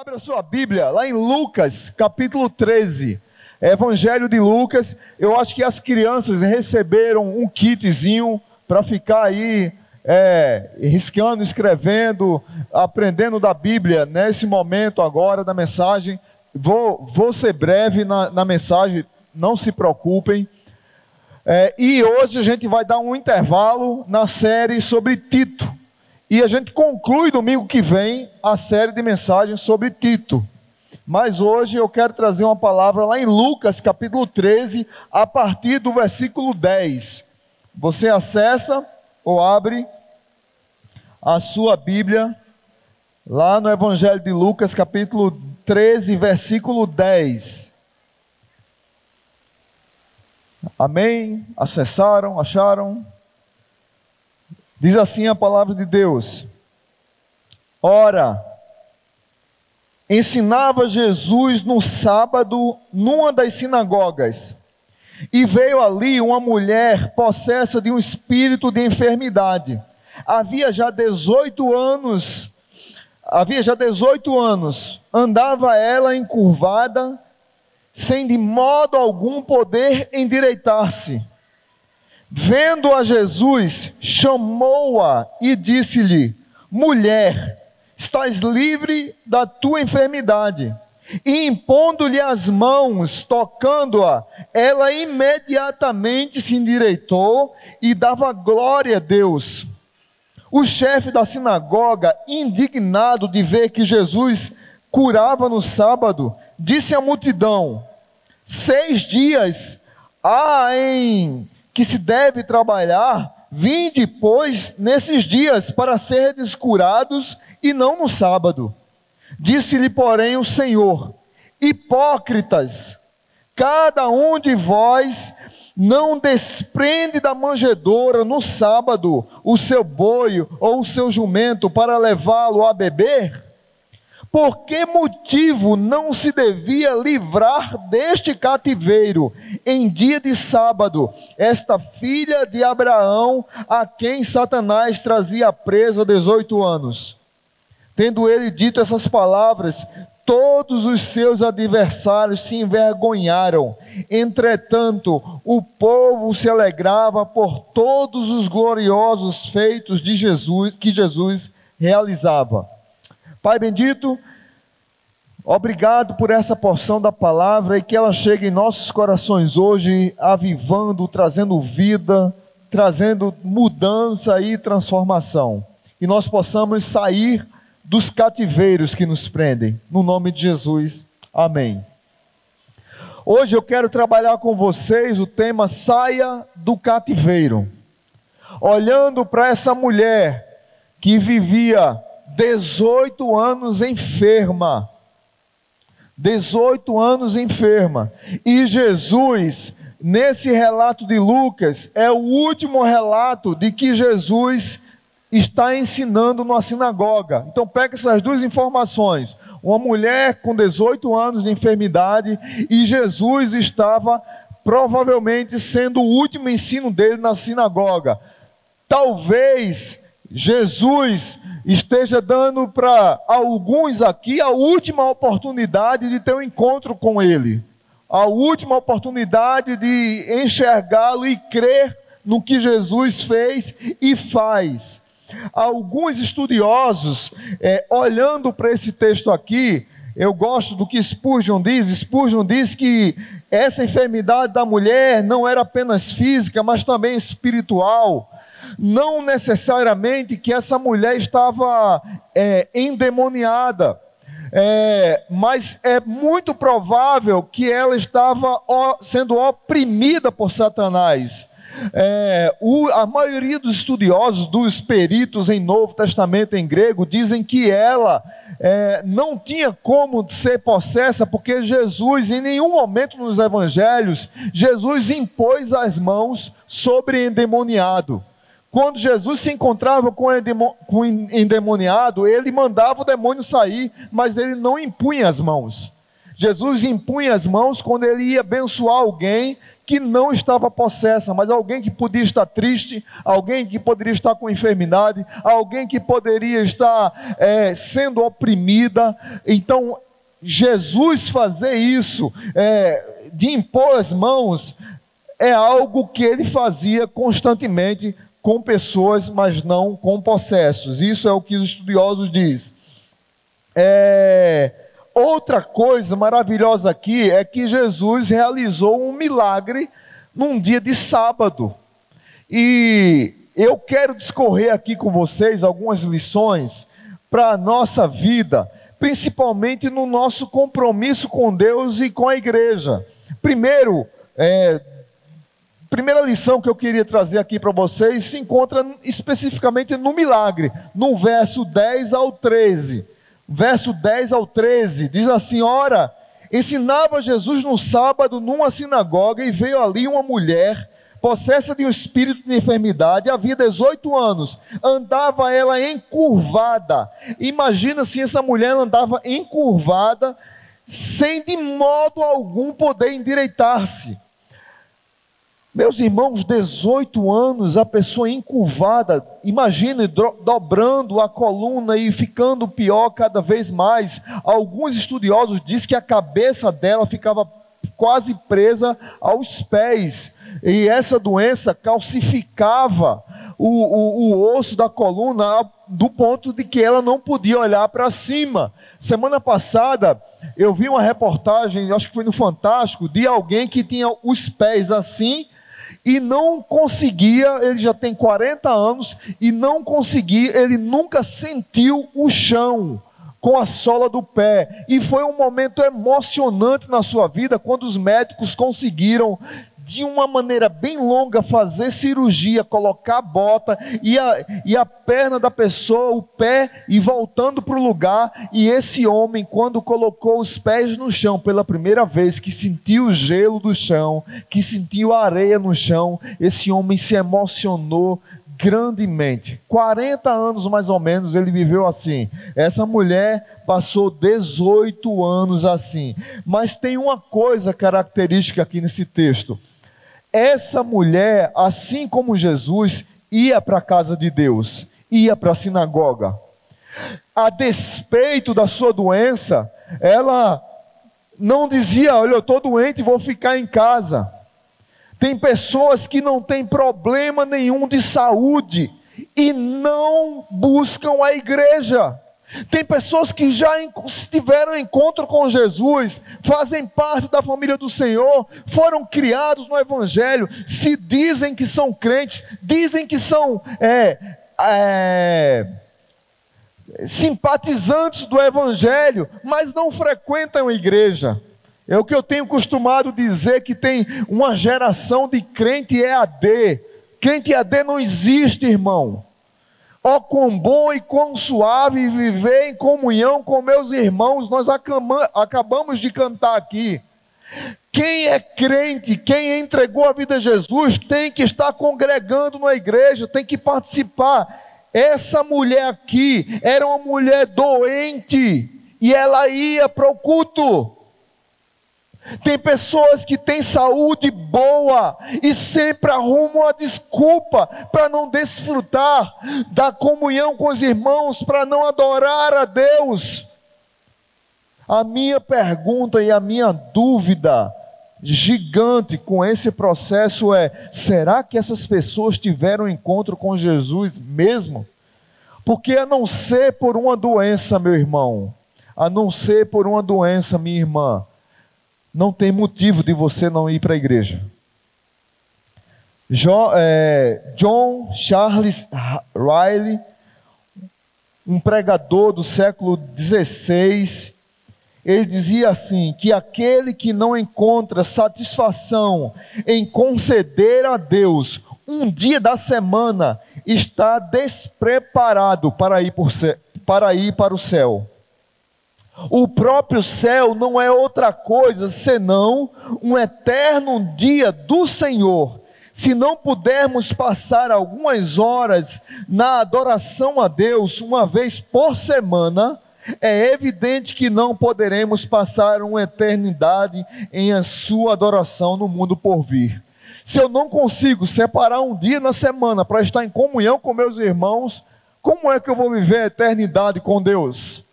Abra sua Bíblia lá em Lucas, capítulo 13. Evangelho de Lucas. Eu acho que as crianças receberam um kitzinho para ficar aí é, riscando, escrevendo, aprendendo da Bíblia nesse momento agora da mensagem. Vou, vou ser breve na, na mensagem, não se preocupem. É, e hoje a gente vai dar um intervalo na série sobre Tito. E a gente conclui domingo que vem a série de mensagens sobre Tito. Mas hoje eu quero trazer uma palavra lá em Lucas, capítulo 13, a partir do versículo 10. Você acessa ou abre a sua Bíblia lá no Evangelho de Lucas, capítulo 13, versículo 10. Amém? Acessaram? Acharam? Diz assim a palavra de Deus: Ora, ensinava Jesus no sábado numa das sinagogas, e veio ali uma mulher possessa de um espírito de enfermidade. Havia já 18 anos, havia já 18 anos, andava ela encurvada, sem de modo algum poder endireitar-se. Vendo a Jesus, chamou-a e disse-lhe: Mulher, estás livre da tua enfermidade. E impondo-lhe as mãos, tocando-a, ela imediatamente se endireitou e dava glória a Deus. O chefe da sinagoga, indignado de ver que Jesus curava no sábado, disse à multidão: Seis dias há em que se deve trabalhar, vinde, pois, nesses dias para seres curados e não no sábado. Disse-lhe, porém, o Senhor: Hipócritas, cada um de vós não desprende da manjedoura no sábado o seu boi ou o seu jumento para levá-lo a beber? Por que motivo não se devia livrar deste cativeiro em dia de sábado esta filha de Abraão, a quem Satanás trazia presa há 18 anos? Tendo ele dito essas palavras, todos os seus adversários se envergonharam. Entretanto, o povo se alegrava por todos os gloriosos feitos de Jesus que Jesus realizava. Pai bendito, obrigado por essa porção da palavra e que ela chegue em nossos corações hoje, avivando, trazendo vida, trazendo mudança e transformação. E nós possamos sair dos cativeiros que nos prendem. No nome de Jesus. Amém. Hoje eu quero trabalhar com vocês o tema saia do cativeiro. Olhando para essa mulher que vivia 18 anos enferma. 18 anos enferma. E Jesus, nesse relato de Lucas, é o último relato de que Jesus está ensinando numa sinagoga. Então pega essas duas informações. Uma mulher com 18 anos de enfermidade e Jesus estava provavelmente sendo o último ensino dele na sinagoga. Talvez Jesus esteja dando para alguns aqui a última oportunidade de ter um encontro com Ele, a última oportunidade de enxergá-lo e crer no que Jesus fez e faz. Alguns estudiosos, é, olhando para esse texto aqui, eu gosto do que Spurgeon diz. Spurgeon diz que essa enfermidade da mulher não era apenas física, mas também espiritual não necessariamente que essa mulher estava é, endemoniada, é, mas é muito provável que ela estava sendo oprimida por Satanás. É, o, a maioria dos estudiosos, dos peritos em Novo Testamento em grego, dizem que ela é, não tinha como ser possessa, porque Jesus, em nenhum momento nos evangelhos, Jesus impôs as mãos sobre endemoniado. Quando Jesus se encontrava com o endemoniado, ele mandava o demônio sair, mas ele não impunha as mãos. Jesus impunha as mãos quando ele ia abençoar alguém que não estava possessa, mas alguém que podia estar triste, alguém que poderia estar com enfermidade, alguém que poderia estar é, sendo oprimida. Então, Jesus fazer isso, é, de impor as mãos, é algo que ele fazia constantemente com pessoas, mas não com possessos. Isso é o que os estudiosos dizem. É, outra coisa maravilhosa aqui é que Jesus realizou um milagre num dia de sábado. E eu quero discorrer aqui com vocês algumas lições para a nossa vida, principalmente no nosso compromisso com Deus e com a igreja. Primeiro, é, primeira lição que eu queria trazer aqui para vocês se encontra especificamente no milagre, no verso 10 ao 13. Verso 10 ao 13 diz assim: Ora, ensinava Jesus no sábado numa sinagoga e veio ali uma mulher possessa de um espírito de enfermidade, havia 18 anos, andava ela encurvada. Imagina se essa mulher andava encurvada, sem de modo algum poder endireitar-se. Meus irmãos, 18 anos, a pessoa encurvada, imagine dobrando a coluna e ficando pior cada vez mais. Alguns estudiosos dizem que a cabeça dela ficava quase presa aos pés, e essa doença calcificava o, o, o osso da coluna do ponto de que ela não podia olhar para cima. Semana passada eu vi uma reportagem, acho que foi no Fantástico, de alguém que tinha os pés assim e não conseguia, ele já tem 40 anos, e não conseguia, ele nunca sentiu o chão com a sola do pé. E foi um momento emocionante na sua vida quando os médicos conseguiram de uma maneira bem longa, fazer cirurgia, colocar a bota e a, e a perna da pessoa, o pé, e voltando para o lugar. E esse homem, quando colocou os pés no chão pela primeira vez, que sentiu o gelo do chão, que sentiu a areia no chão, esse homem se emocionou grandemente. 40 anos mais ou menos ele viveu assim. Essa mulher passou 18 anos assim. Mas tem uma coisa característica aqui nesse texto. Essa mulher, assim como Jesus, ia para a casa de Deus, ia para a sinagoga. A despeito da sua doença, ela não dizia: Olha, eu estou doente, vou ficar em casa. Tem pessoas que não têm problema nenhum de saúde e não buscam a igreja. Tem pessoas que já tiveram encontro com Jesus, fazem parte da família do Senhor, foram criados no Evangelho, se dizem que são crentes, dizem que são é, é, simpatizantes do Evangelho, mas não frequentam a igreja. É o que eu tenho costumado dizer que tem uma geração de crente EAD. Crente EAD não existe, irmão. Ó, oh, quão bom e quão suave viver em comunhão com meus irmãos, nós acabamos de cantar aqui. Quem é crente, quem entregou a vida a Jesus, tem que estar congregando na igreja, tem que participar. Essa mulher aqui era uma mulher doente e ela ia para o culto. Tem pessoas que têm saúde boa e sempre arrumam a desculpa para não desfrutar da comunhão com os irmãos, para não adorar a Deus. A minha pergunta e a minha dúvida gigante com esse processo é: será que essas pessoas tiveram encontro com Jesus mesmo? Porque a não ser por uma doença, meu irmão, a não ser por uma doença, minha irmã, não tem motivo de você não ir para a igreja. John, é, John Charles Riley, um pregador do século XVI, ele dizia assim: que aquele que não encontra satisfação em conceder a Deus um dia da semana está despreparado para ir, por, para, ir para o céu. O próprio céu não é outra coisa senão um eterno dia do Senhor. Se não pudermos passar algumas horas na adoração a Deus uma vez por semana, é evidente que não poderemos passar uma eternidade em a sua adoração no mundo por vir. Se eu não consigo separar um dia na semana para estar em comunhão com meus irmãos, como é que eu vou viver a eternidade com Deus?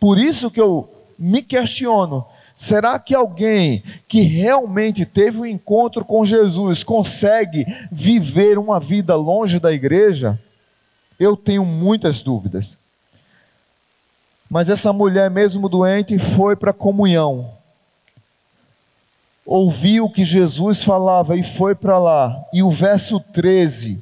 Por isso que eu me questiono: será que alguém que realmente teve um encontro com Jesus consegue viver uma vida longe da igreja? Eu tenho muitas dúvidas. Mas essa mulher, mesmo doente, foi para a comunhão. Ouviu o que Jesus falava e foi para lá. E o verso 13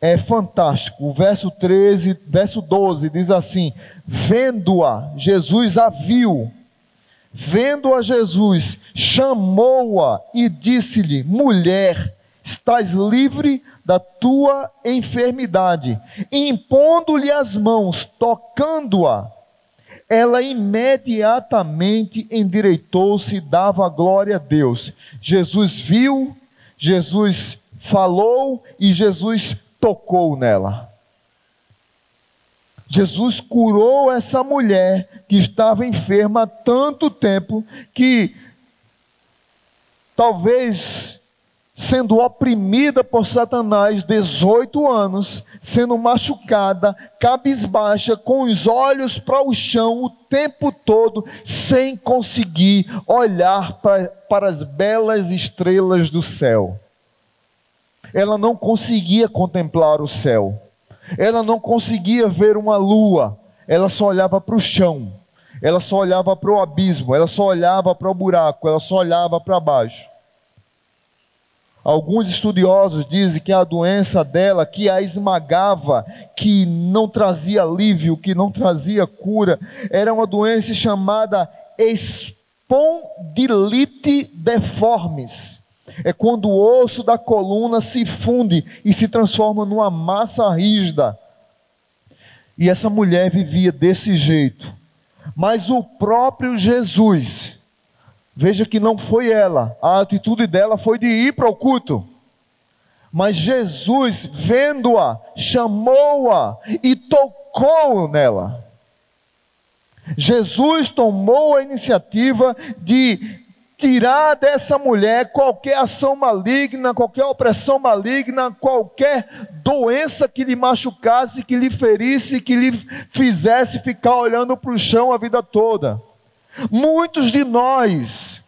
é fantástico. O verso 13, verso 12 diz assim: Vendo-a, Jesus a viu. Vendo a Jesus, chamou-a e disse-lhe: Mulher, estás livre da tua enfermidade. Impondo-lhe as mãos, tocando-a, ela imediatamente endireitou-se e dava glória a Deus. Jesus viu, Jesus falou e Jesus tocou nela. Jesus curou essa mulher que estava enferma há tanto tempo que talvez sendo oprimida por Satanás 18 anos, sendo machucada, cabisbaixa, com os olhos para o chão o tempo todo, sem conseguir olhar para, para as belas estrelas do céu. Ela não conseguia contemplar o céu, ela não conseguia ver uma lua, ela só olhava para o chão, ela só olhava para o abismo, ela só olhava para o buraco, ela só olhava para baixo. Alguns estudiosos dizem que a doença dela, que a esmagava, que não trazia alívio, que não trazia cura, era uma doença chamada espondilite deformis. É quando o osso da coluna se funde e se transforma numa massa rígida. E essa mulher vivia desse jeito. Mas o próprio Jesus, Veja que não foi ela, a atitude dela foi de ir para o culto. Mas Jesus, vendo-a, chamou-a e tocou nela. Jesus tomou a iniciativa de tirar dessa mulher qualquer ação maligna, qualquer opressão maligna, qualquer doença que lhe machucasse, que lhe ferisse, que lhe fizesse ficar olhando para o chão a vida toda. Muitos de nós,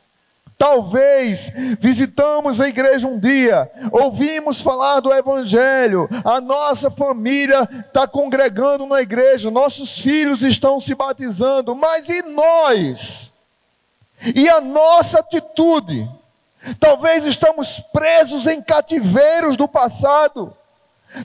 talvez, visitamos a igreja um dia, ouvimos falar do Evangelho, a nossa família está congregando na igreja, nossos filhos estão se batizando, mas e nós? E a nossa atitude? Talvez estamos presos em cativeiros do passado.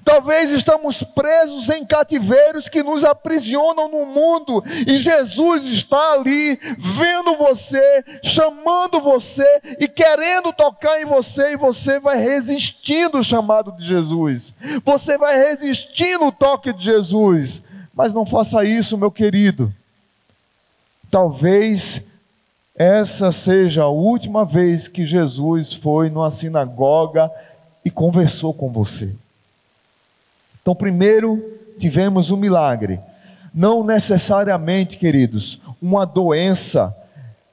Talvez estamos presos em cativeiros que nos aprisionam no mundo, e Jesus está ali, vendo você, chamando você e querendo tocar em você, e você vai resistindo o chamado de Jesus, você vai resistindo o toque de Jesus, mas não faça isso, meu querido. Talvez essa seja a última vez que Jesus foi numa sinagoga e conversou com você. Então, primeiro tivemos um milagre. Não necessariamente, queridos, uma doença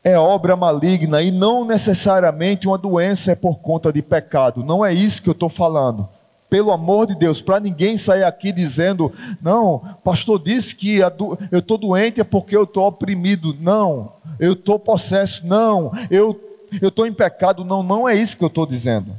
é obra maligna e não necessariamente uma doença é por conta de pecado. Não é isso que eu estou falando. Pelo amor de Deus, para ninguém sair aqui dizendo, não, pastor disse que eu estou doente é porque eu estou oprimido. Não, eu estou possesso. Não, eu estou em pecado. Não, não é isso que eu estou dizendo.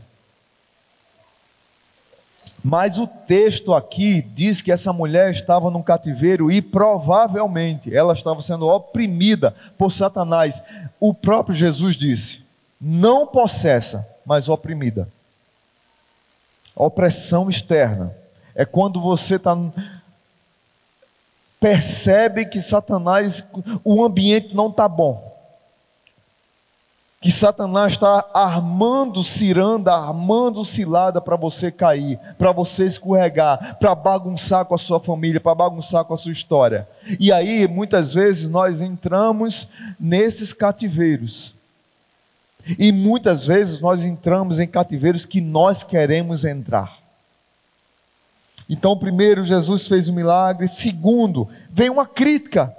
Mas o texto aqui diz que essa mulher estava num cativeiro e provavelmente ela estava sendo oprimida por Satanás. O próprio Jesus disse: não possessa, mas oprimida. Opressão externa é quando você está percebe que Satanás, o ambiente não está bom que Satanás está armando ciranda, armando cilada para você cair, para você escorregar, para bagunçar com a sua família, para bagunçar com a sua história. E aí, muitas vezes, nós entramos nesses cativeiros. E muitas vezes nós entramos em cativeiros que nós queremos entrar. Então, primeiro, Jesus fez um milagre. Segundo, vem uma crítica.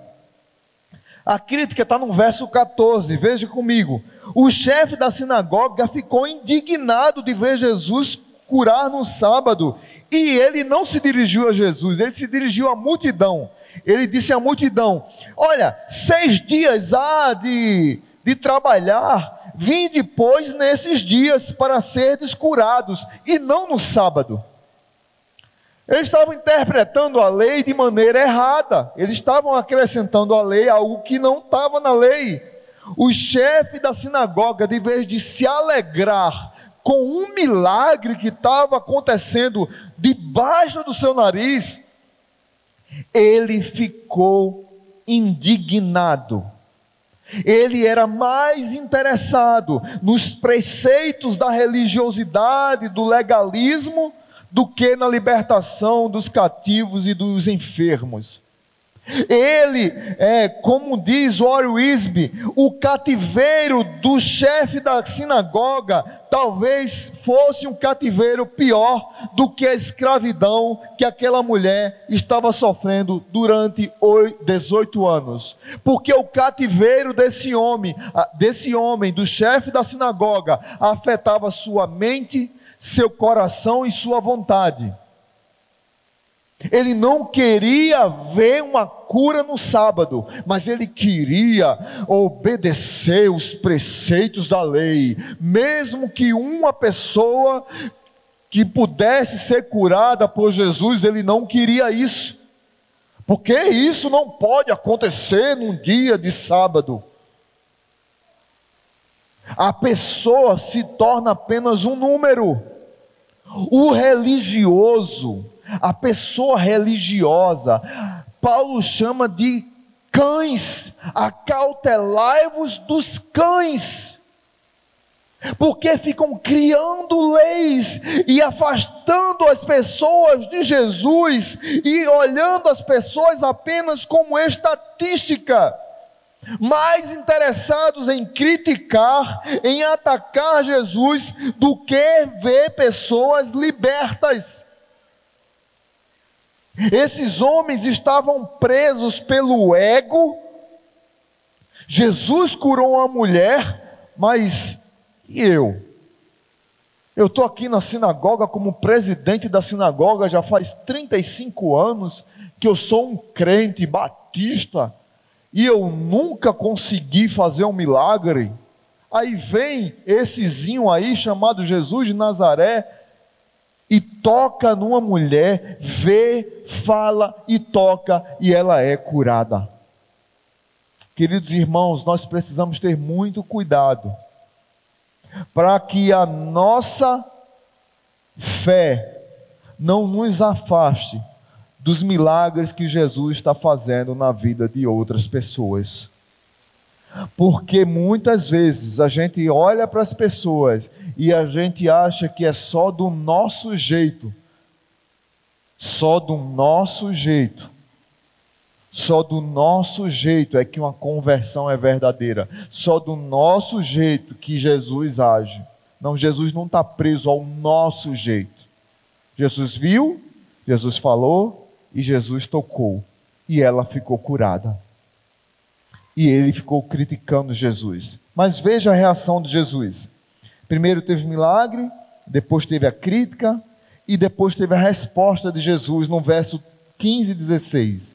A crítica está no verso 14, veja comigo. O chefe da sinagoga ficou indignado de ver Jesus curar no sábado. E ele não se dirigiu a Jesus, ele se dirigiu à multidão. Ele disse à multidão: Olha, seis dias há de, de trabalhar, vim depois nesses dias para seres curados, e não no sábado. Eles estavam interpretando a lei de maneira errada, eles estavam acrescentando à lei algo que não estava na lei. O chefe da sinagoga, de vez de se alegrar com um milagre que estava acontecendo debaixo do seu nariz, ele ficou indignado. Ele era mais interessado nos preceitos da religiosidade, do legalismo, do que na libertação dos cativos e dos enfermos. Ele, é, como diz Warren Wisby, o cativeiro do chefe da sinagoga talvez fosse um cativeiro pior do que a escravidão que aquela mulher estava sofrendo durante 18 anos. Porque o cativeiro desse homem, desse homem, do chefe da sinagoga, afetava sua mente, seu coração e sua vontade. Ele não queria ver uma cura no sábado, mas ele queria obedecer os preceitos da lei, mesmo que uma pessoa que pudesse ser curada por Jesus, ele não queria isso. Porque isso não pode acontecer num dia de sábado. A pessoa se torna apenas um número. O religioso, a pessoa religiosa, Paulo chama de cães, acautelai-vos dos cães, porque ficam criando leis e afastando as pessoas de Jesus e olhando as pessoas apenas como estatística mais interessados em criticar, em atacar Jesus, do que ver pessoas libertas. Esses homens estavam presos pelo ego. Jesus curou uma mulher, mas e eu? Eu estou aqui na sinagoga como presidente da sinagoga já faz 35 anos que eu sou um crente batista e eu nunca consegui fazer um milagre. Aí vem essezinho aí chamado Jesus de Nazaré e toca numa mulher, vê, fala e toca e ela é curada. Queridos irmãos, nós precisamos ter muito cuidado para que a nossa fé não nos afaste dos milagres que Jesus está fazendo na vida de outras pessoas. Porque muitas vezes a gente olha para as pessoas e a gente acha que é só do nosso jeito. Só do nosso jeito. Só do nosso jeito é que uma conversão é verdadeira. Só do nosso jeito que Jesus age. Não, Jesus não está preso ao nosso jeito. Jesus viu, Jesus falou, e Jesus tocou e ela ficou curada. E ele ficou criticando Jesus. Mas veja a reação de Jesus. Primeiro teve milagre, depois teve a crítica e depois teve a resposta de Jesus no verso 15 e 16.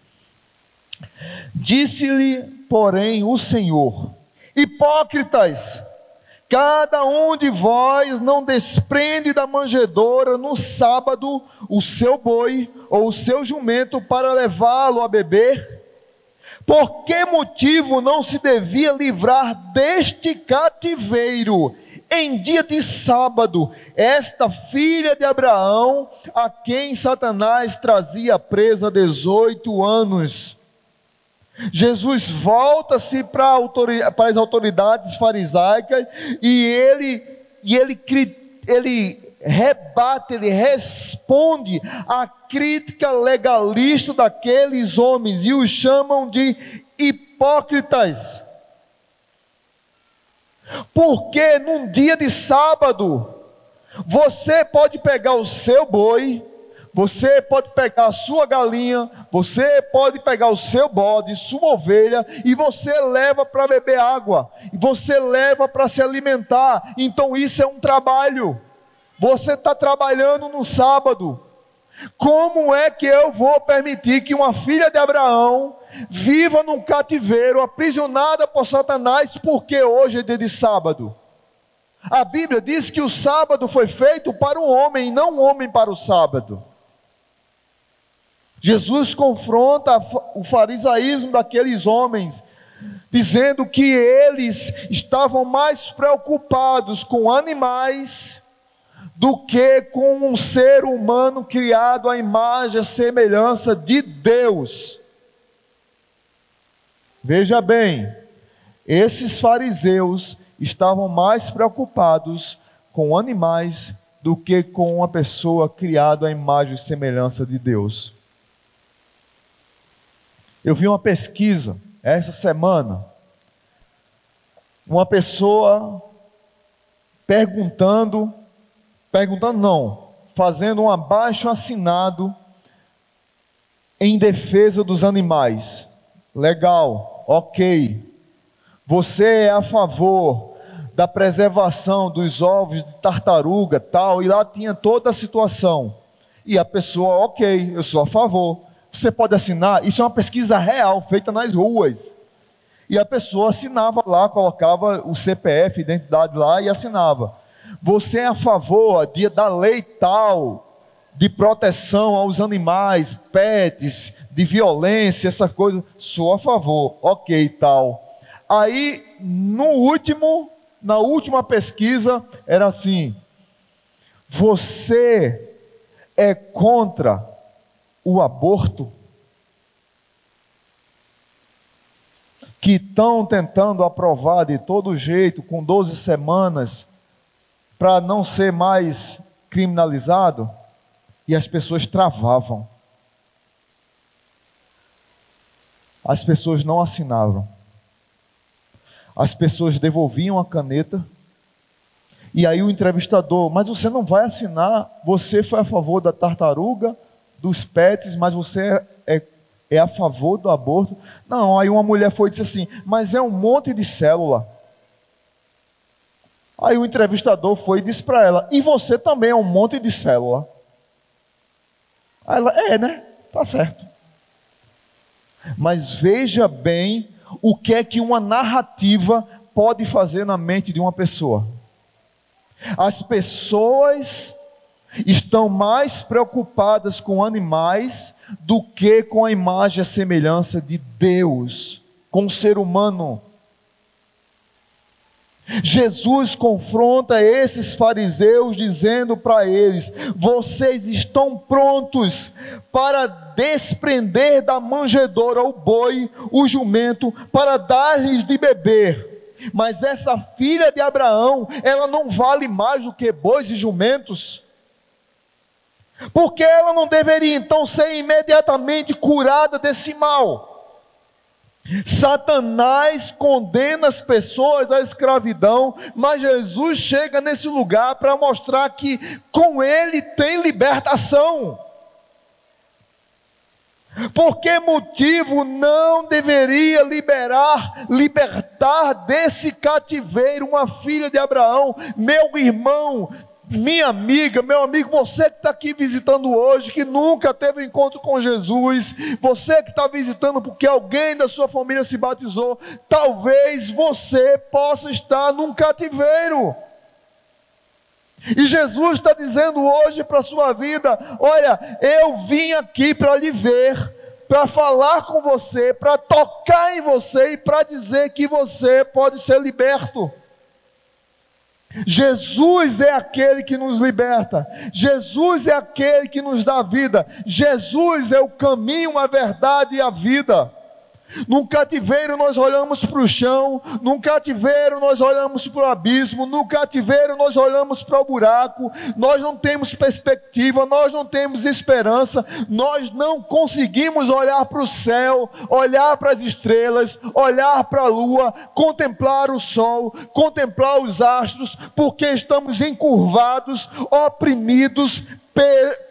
Disse-lhe, porém, o Senhor: Hipócritas, Cada um de vós não desprende da manjedoura no sábado o seu boi ou o seu jumento para levá-lo a beber? Por que motivo não se devia livrar deste cativeiro em dia de sábado esta filha de Abraão, a quem Satanás trazia presa 18 anos? Jesus volta-se para, as autoridades farisaicas e ele, e ele, ele rebate, ele responde à crítica legalista daqueles homens e os chamam de hipócritas. Porque num dia de sábado, você pode pegar o seu boi, você pode pegar a sua galinha, Você pode pegar o seu bode, sua ovelha, e você leva para beber água, você leva para se alimentar. Então isso é um trabalho. Você está trabalhando no sábado. Como é que eu vou permitir que uma filha de Abraão viva num cativeiro, aprisionada por Satanás, porque hoje é dia de sábado? A Bíblia diz que o sábado foi feito para o homem, não o homem para o sábado. Jesus confronta o farisaísmo daqueles homens, dizendo que eles estavam mais preocupados com animais do que com um ser humano criado à imagem e semelhança de Deus. Veja bem, esses fariseus estavam mais preocupados com animais do que com uma pessoa criada à imagem e semelhança de Deus. Eu vi uma pesquisa essa semana, uma pessoa perguntando, perguntando não, fazendo um abaixo assinado em defesa dos animais. Legal, ok. Você é a favor da preservação dos ovos de tartaruga, tal, e lá tinha toda a situação. E a pessoa, ok, eu sou a favor. Você pode assinar, isso é uma pesquisa real, feita nas ruas. E a pessoa assinava lá, colocava o CPF, identidade lá e assinava. Você é a favor de, da lei tal de proteção aos animais, pets, de violência, essa coisa? Sou a favor, ok, tal. Aí, no último, na última pesquisa, era assim: você é contra o aborto? Que estão tentando aprovar de todo jeito, com 12 semanas, para não ser mais criminalizado, e as pessoas travavam. As pessoas não assinavam as pessoas devolviam a caneta. E aí o entrevistador, mas você não vai assinar, você foi a favor da tartaruga, dos pets, mas você é, é, a favor do aborto. Não, aí uma mulher foi e disse assim, mas é um monte de célula. Aí o entrevistador foi e disse para ela, e você também é um monte de célula. Aí ela, é, né? Tá certo. Mas veja bem o que é que uma narrativa pode fazer na mente de uma pessoa. As pessoas estão mais preocupadas com animais do que com a imagem e a semelhança de Deus, com o ser humano. Jesus confronta esses fariseus dizendo para eles: vocês estão prontos para desprender da manjedoura o boi, o jumento, para dar-lhes de beber. Mas essa filha de Abraão, ela não vale mais do que bois e jumentos. Porque ela não deveria então ser imediatamente curada desse mal. Satanás condena as pessoas à escravidão, mas Jesus chega nesse lugar para mostrar que com ele tem libertação. Por que motivo não deveria liberar, libertar desse cativeiro uma filha de Abraão, meu irmão, minha amiga, meu amigo, você que está aqui visitando hoje, que nunca teve encontro com Jesus, você que está visitando porque alguém da sua família se batizou, talvez você possa estar num cativeiro. E Jesus está dizendo hoje para a sua vida: olha, eu vim aqui para lhe ver, para falar com você, para tocar em você e para dizer que você pode ser liberto. Jesus é aquele que nos liberta, Jesus é aquele que nos dá vida, Jesus é o caminho, a verdade e a vida. Num cativeiro nós olhamos para o chão, num cativeiro nós olhamos para o abismo, no cativeiro nós olhamos para o buraco, nós não temos perspectiva, nós não temos esperança, nós não conseguimos olhar para o céu, olhar para as estrelas, olhar para a lua, contemplar o sol, contemplar os astros, porque estamos encurvados, oprimidos,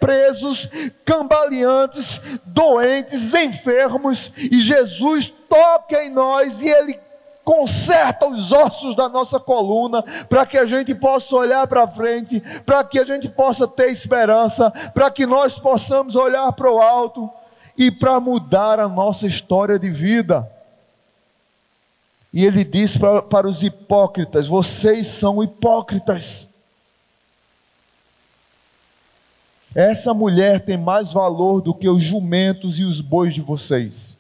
presos, cambaleantes, doentes, enfermos, e Jesus toca em nós e Ele conserta os ossos da nossa coluna, para que a gente possa olhar para frente, para que a gente possa ter esperança, para que nós possamos olhar para o alto e para mudar a nossa história de vida. E ele diz para, para os hipócritas: vocês são hipócritas. Essa mulher tem mais valor do que os jumentos e os bois de vocês.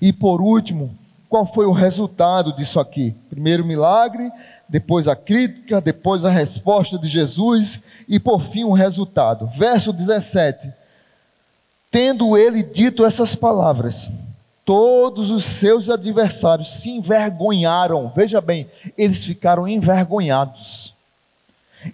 E por último, qual foi o resultado disso aqui? Primeiro milagre, depois a crítica, depois a resposta de Jesus e por fim o resultado. Verso 17. Tendo ele dito essas palavras, todos os seus adversários se envergonharam. Veja bem, eles ficaram envergonhados.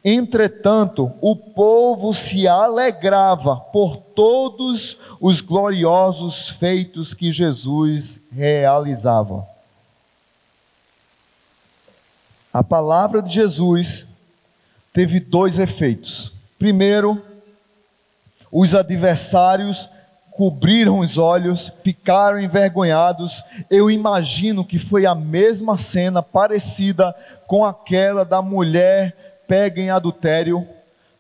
Entretanto, o povo se alegrava por todos os gloriosos feitos que Jesus realizava. A palavra de Jesus teve dois efeitos. Primeiro, os adversários cobriram os olhos, ficaram envergonhados. Eu imagino que foi a mesma cena parecida com aquela da mulher pega em adultério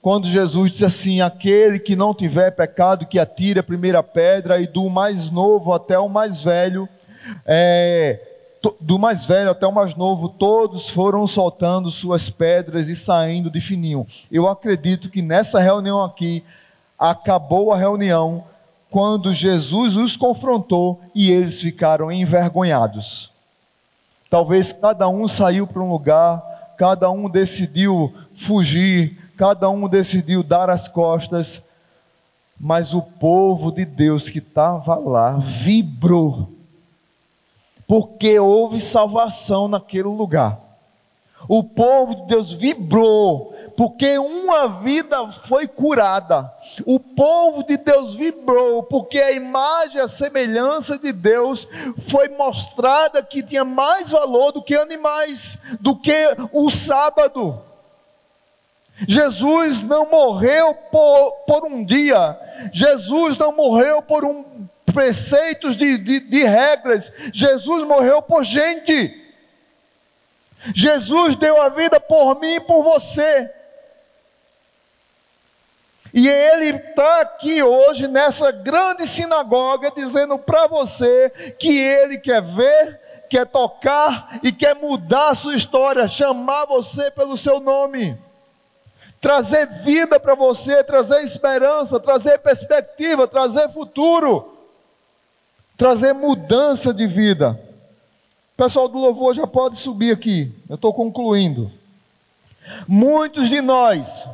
quando Jesus disse assim: aquele que não tiver pecado, que atire a primeira pedra, e do mais novo até o mais velho, é, do mais velho até o mais novo, todos foram soltando suas pedras e saindo de fininho. Eu acredito que nessa reunião aqui, acabou a reunião quando Jesus os confrontou e eles ficaram envergonhados. Talvez cada um saiu para um lugar, cada um decidiu fugir, cada um decidiu dar as costas, mas o povo de Deus que estava lá vibrou, porque houve salvação naquele lugar. O povo de Deus vibrou, porque uma vida foi curada. O povo de Deus vibrou, porque a imagem, a semelhança de Deus foi mostrada que tinha mais valor do que animais, do que o sábado. Jesus não morreu por, por um dia, Jesus não morreu por um preceitos de, de, de regras, Jesus morreu por gente. Jesus deu a vida por mim e por você. E Ele está aqui hoje nessa grande sinagoga dizendo para você que Ele quer ver, quer tocar e quer mudar a sua história, chamar você pelo seu nome trazer vida para você, trazer esperança, trazer perspectiva, trazer futuro, trazer mudança de vida. Pessoal do louvor já pode subir aqui, eu estou concluindo. Muitos de nós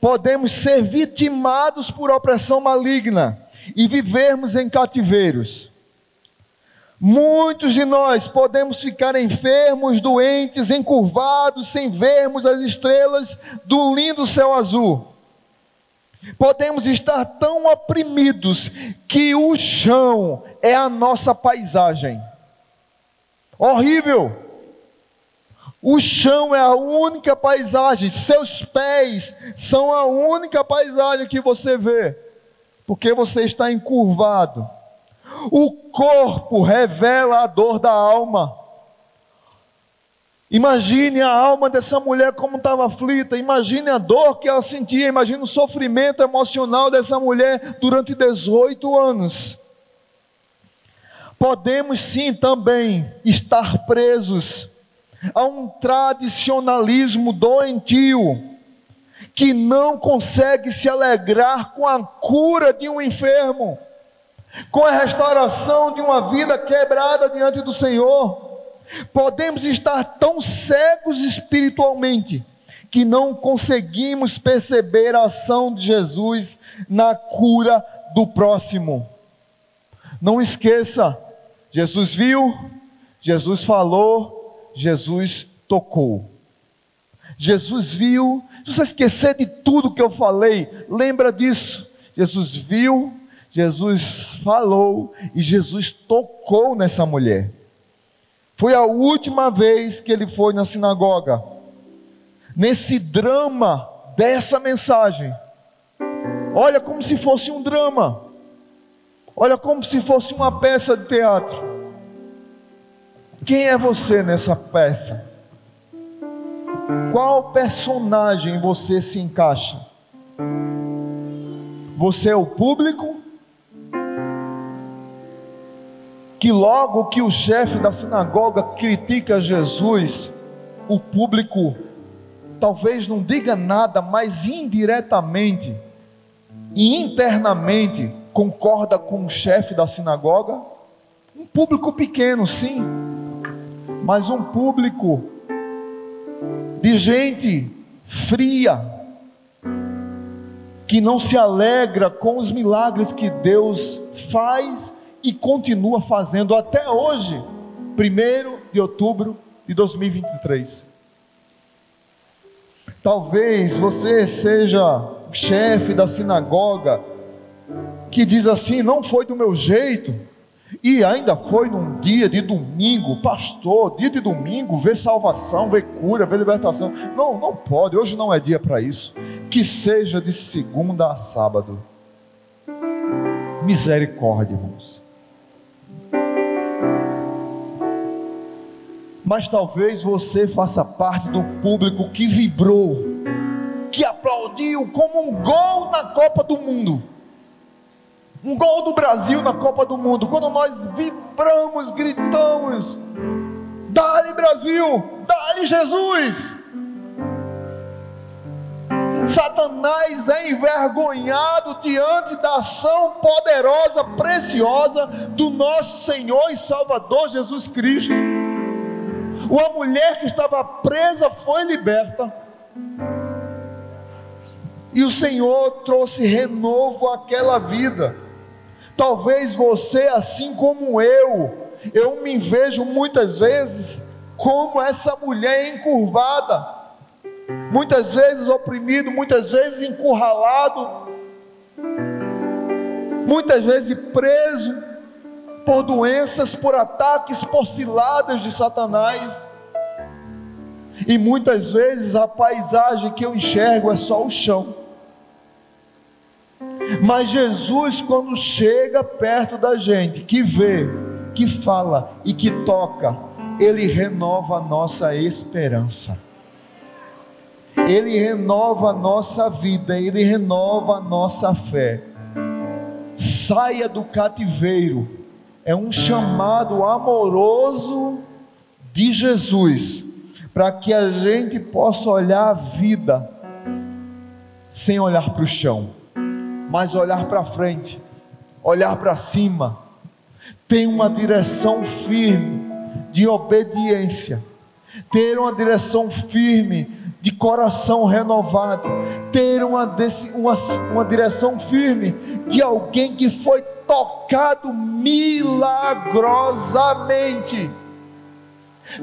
podemos ser vitimados por opressão maligna e vivermos em cativeiros. Muitos de nós podemos ficar enfermos, doentes, encurvados, sem vermos as estrelas do lindo céu azul. Podemos estar tão oprimidos que o chão é a nossa paisagem. Horrível. O chão é a única paisagem, seus pés são a única paisagem que você vê, porque você está encurvado. O corpo revela a dor da alma. Imagine a alma dessa mulher como estava aflita, imagine a dor que ela sentia, imagine o sofrimento emocional dessa mulher durante 18 anos. Podemos sim também estar presos a um tradicionalismo doentio que não consegue se alegrar com a cura de um enfermo com a restauração de uma vida quebrada diante do Senhor, podemos estar tão cegos espiritualmente que não conseguimos perceber a ação de Jesus na cura do próximo. Não esqueça, Jesus viu, Jesus falou, Jesus tocou. Jesus viu, se você esquecer de tudo que eu falei, lembra disso. Jesus viu, Jesus falou e Jesus tocou nessa mulher. Foi a última vez que ele foi na sinagoga. Nesse drama dessa mensagem. Olha como se fosse um drama. Olha como se fosse uma peça de teatro. Quem é você nessa peça? Qual personagem você se encaixa? Você é o público? Que logo que o chefe da sinagoga critica Jesus, o público talvez não diga nada, mas indiretamente e internamente concorda com o chefe da sinagoga? Um público pequeno, sim, mas um público de gente fria, que não se alegra com os milagres que Deus faz e continua fazendo até hoje, 1 de outubro de 2023. Talvez você seja chefe da sinagoga que diz assim: não foi do meu jeito, e ainda foi num dia de domingo, pastor, dia de domingo, ver salvação, ver cura, ver libertação. Não, não pode, hoje não é dia para isso. Que seja de segunda a sábado. Misericórdia, irmãos. Mas talvez você faça parte do público que vibrou, que aplaudiu como um gol na Copa do Mundo um gol do Brasil na Copa do Mundo, quando nós vibramos, gritamos: Dale Brasil, dale Jesus. Satanás é envergonhado diante da ação poderosa, preciosa do nosso Senhor e Salvador Jesus Cristo. Uma mulher que estava presa foi liberta. E o Senhor trouxe renovo àquela vida. Talvez você, assim como eu, eu me vejo muitas vezes como essa mulher encurvada, muitas vezes oprimido, muitas vezes encurralado, muitas vezes preso por doenças, por ataques, por ciladas de Satanás. E muitas vezes a paisagem que eu enxergo é só o chão. Mas Jesus, quando chega perto da gente, que vê, que fala e que toca, ele renova a nossa esperança. Ele renova a nossa vida, ele renova a nossa fé. Saia do cativeiro, é um chamado amoroso de Jesus, para que a gente possa olhar a vida sem olhar para o chão mas olhar para frente, olhar para cima, ter uma direção firme de obediência, ter uma direção firme de coração renovado, ter uma, uma, uma direção firme de alguém que foi tocado milagrosamente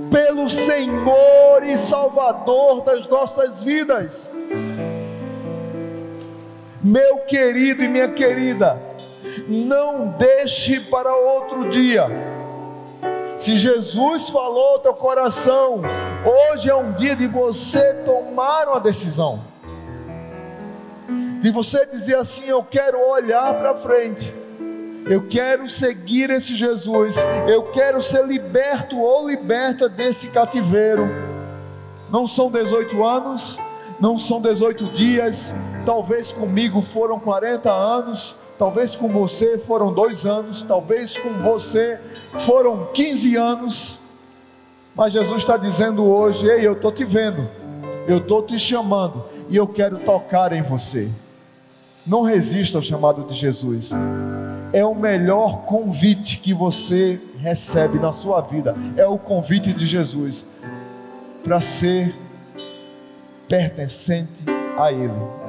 pelo Senhor e Salvador das nossas vidas. Meu querido e minha querida, não deixe para outro dia. Se Jesus falou ao teu coração, hoje é um dia de você tomar uma decisão. De você dizer assim: Eu quero olhar para frente. Eu quero seguir esse Jesus. Eu quero ser liberto ou liberta desse cativeiro. Não são 18 anos, não são 18 dias, Talvez comigo foram 40 anos, talvez com você foram dois anos, talvez com você foram 15 anos. Mas Jesus está dizendo hoje: Ei, eu estou te vendo, eu estou te chamando e eu quero tocar em você. Não resista ao chamado de Jesus. É o melhor convite que você recebe na sua vida. É o convite de Jesus para ser pertencente a Ele.